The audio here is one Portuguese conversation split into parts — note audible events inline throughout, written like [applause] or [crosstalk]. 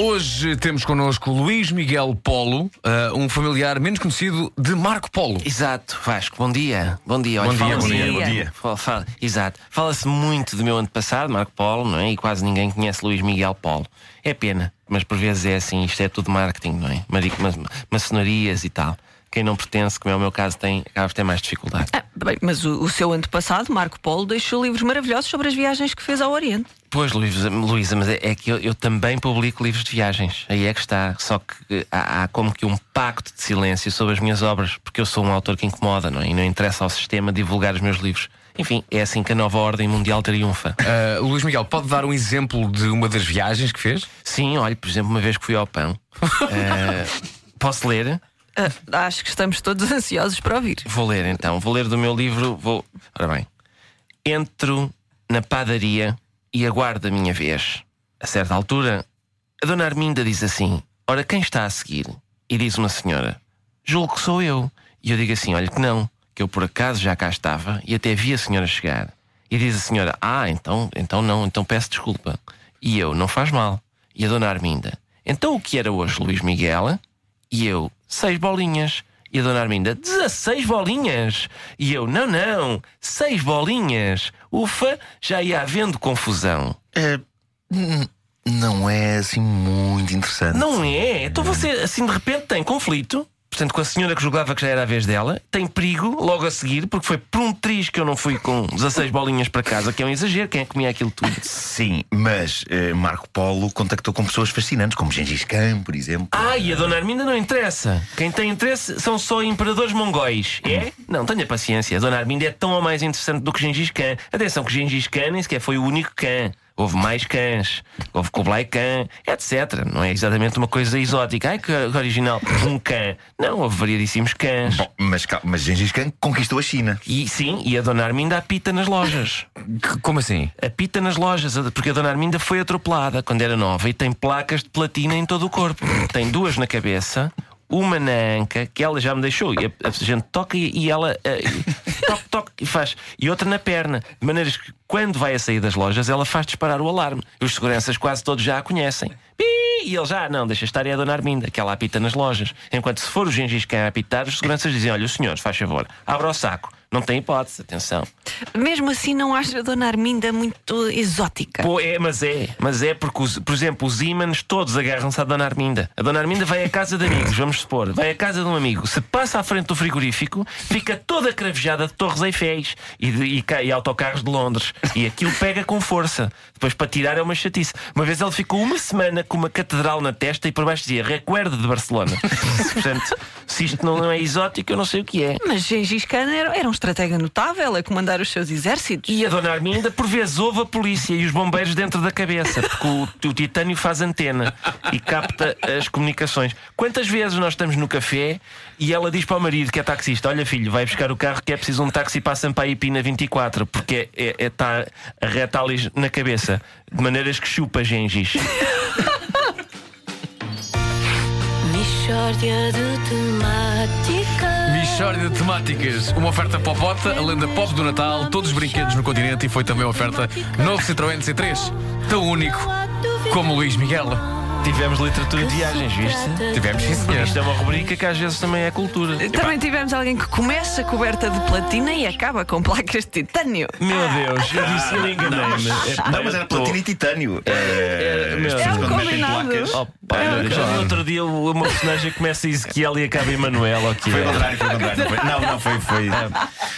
Hoje temos connosco Luís Miguel Polo, ah, um familiar menos conhecido de Marco Polo. Exato, Vasco, bom dia. Bom dia, Bom dia, fala-se- bom dia, bom dia. Fala- fala- exato. Fala-se muito do meu antepassado, Marco Polo, não é? E quase ninguém conhece Luís Miguel Polo. É pena, mas por vezes é assim, isto é tudo marketing, não é? Marico, ma- maçonarias e tal. Quem não pertence, como é o meu caso, tem, acaba por ter mais dificuldade. Ah, bem, mas o, o seu antepassado, Marco Polo, deixou livros maravilhosos sobre as viagens que fez ao Oriente. Pois, Luísa, Luísa, mas é, é que eu, eu também publico livros de viagens. Aí é que está. Só que eh, há, há como que um pacto de silêncio sobre as minhas obras, porque eu sou um autor que incomoda, não é? E não interessa ao sistema divulgar os meus livros. Enfim, é assim que a nova ordem mundial triunfa. [laughs] Ah, Luís Miguel, pode dar um exemplo de uma das viagens que fez? Sim, olha, por exemplo, uma vez que fui ao pão. [laughs] eh, posso ler? Ah, acho que estamos todos [laughs] ansiosos para ouvir. Vou ler então. Vou ler do meu livro. Vou. Ora bem. Entro na padaria e aguardo a minha vez. A certa altura, a dona Arminda diz assim: Ora, quem está a seguir? E diz uma senhora: Julgo que sou eu. E eu digo assim: Olha, que não, que eu por acaso já cá estava e até vi a senhora chegar. E diz a senhora: Ah, então, então não, então peço desculpa. E eu: Não faz mal. E a dona Arminda: Então o que era hoje, Luís Miguel? E eu, seis bolinhas. E a dona Arminda, 16 bolinhas. E eu, não, não, seis bolinhas. Ufa, já ia havendo confusão. É, não é assim muito interessante. Não é? Então você, assim, de repente tem conflito. Portanto, com a senhora que julgava que já era a vez dela, tem perigo logo a seguir, porque foi por um triz que eu não fui com 16 bolinhas para casa, que é um exagero. Quem é que comia aquilo tudo? Sim, mas eh, Marco Polo contactou com pessoas fascinantes, como Gengis Khan, por exemplo. Ah, e a dona Arminda não interessa. Quem tem interesse são só imperadores mongóis. É? Não, tenha paciência. A dona Arminda é tão ou mais interessante do que Gengis Khan. Atenção que Gengis Khan nem sequer foi o único Khan. Houve mais cães, houve Kublai Khan, etc. Não é exatamente uma coisa exótica. Ai que original, um cã. Não, houve variadíssimos cães. Bom, mas, mas Gengis Khan conquistou a China. E sim, e a dona Arminda apita nas lojas. Como assim? Apita nas lojas, porque a dona Arminda foi atropelada quando era nova e tem placas de platina em todo o corpo. Tem duas na cabeça, uma na anca, que ela já me deixou. E a, a gente toca e, e ela eh, toca, toca e faz. E outra na perna. De maneiras que quando vai a sair das lojas, ela faz disparar o alarme. Os seguranças quase todos já a conhecem. E ele já, não, deixa estar é a dona Arminda, que ela apita nas lojas. Enquanto se for o Gengis Khan a apitar, os seguranças dizem: olha, o senhor, faz favor, abra o saco. Não tem hipótese, atenção. Mesmo assim, não acha a Dona Arminda muito exótica? Pô, é, mas é, mas é porque, os- por exemplo, os ímãs todos agarram-se à Dona Arminda. A Dona Arminda vai à casa de amigos, vamos supor, vai à casa de um amigo, se passa à frente do frigorífico, fica toda cravejada de Torres Eifféis e, de, e, e autocarros de Londres. E aquilo pega com força. Depois para tirar é uma chatice. Uma vez ele ficou uma semana com uma catedral na testa e por baixo dizia Recuerdo de Barcelona. [laughs] Portanto, se isto não é exótico, eu não sei o que é. Mas Gengis Khan era, era um estratega notável a comandar os seus exércitos. E a Dona Arminda, por vezes, ouve a polícia e os bombeiros dentro da cabeça, porque o, o titânio faz antena e capta as comunicações. Quantas vezes nós estamos no café e ela diz para o marido, que é taxista: Olha, filho, vai buscar o carro que é preciso um táxi para a Sampaio Pina 24, porque é, é, tá a reta ali na cabeça, de maneiras que chupa Gengis. Mishória de temáticas. Michórdia de temáticas. Uma oferta popota, a lenda pop do Natal, todos os brinquedos no continente e foi também uma oferta novo Citroën C3. Tão único como Luís Miguel. Tivemos literatura de viagens, viste? Tivemos, sim, senhor. Isto é uma rubrica que às vezes também é cultura. Também tivemos alguém que começa coberta de platina e acaba com placas de titânio. Meu Deus, eu disse, eu enganei-me. É, Não, mas era platina e titânio. Eh, meu as Deus. pessoas É um quando metem combinado. placas. Oh, pá, olha, já no outro dia uma personagem começa Ezequiel e acaba Emanuel. ok? Foi o contrário, foi o contrário. Não, foi, não, não, foi. foi.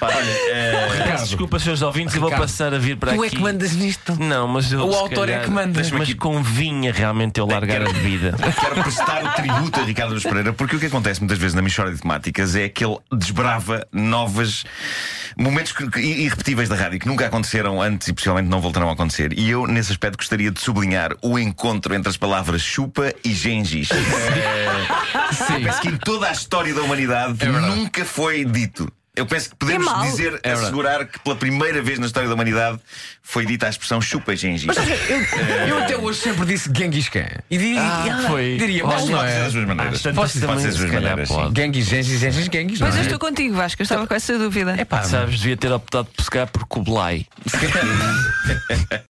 Olha, eh, Peço Desculpa, seus ouvintes, e vou Ricardo, passar a vir para Tu aqui. é que mandas nisto. Não, mas eu, O autor é calhar- que manda. Mas convinha realmente eu largar a bebida. Quero prestar o tributo a Ricardo Luz Pereira, porque o que acontece muitas vezes na Michória de Temáticas é que ele desbrava novas momentos irrepetíveis da rádio que nunca aconteceram antes e possivelmente não voltarão a acontecer. E eu, nesse aspecto, gostaria de sublinhar o encontro entre as palavras chupa e gengis. É, [laughs] Sim. Parece que em toda a história da humanidade É nunca foi dito. Eu penso que podemos É dizer, verdade. assegurar que pela primeira vez na história da humanidade foi dita a expressão chupa Gengis. Mas eu, [laughs] eu até hoje sempre disse Genghis Khan. E diria, Ah, foi. diria mas não Pode ser é. das duas maneiras. Tantas Pode ser das se duas calhar, maneiras. pode. Genghis, Genghis, Genghis, Genghis. Pois não eu é? estou contigo, Vasco. Eu estava com essa dúvida. É pá, Sabes, devia ter optado por se calhar por Kublai. [laughs] [laughs]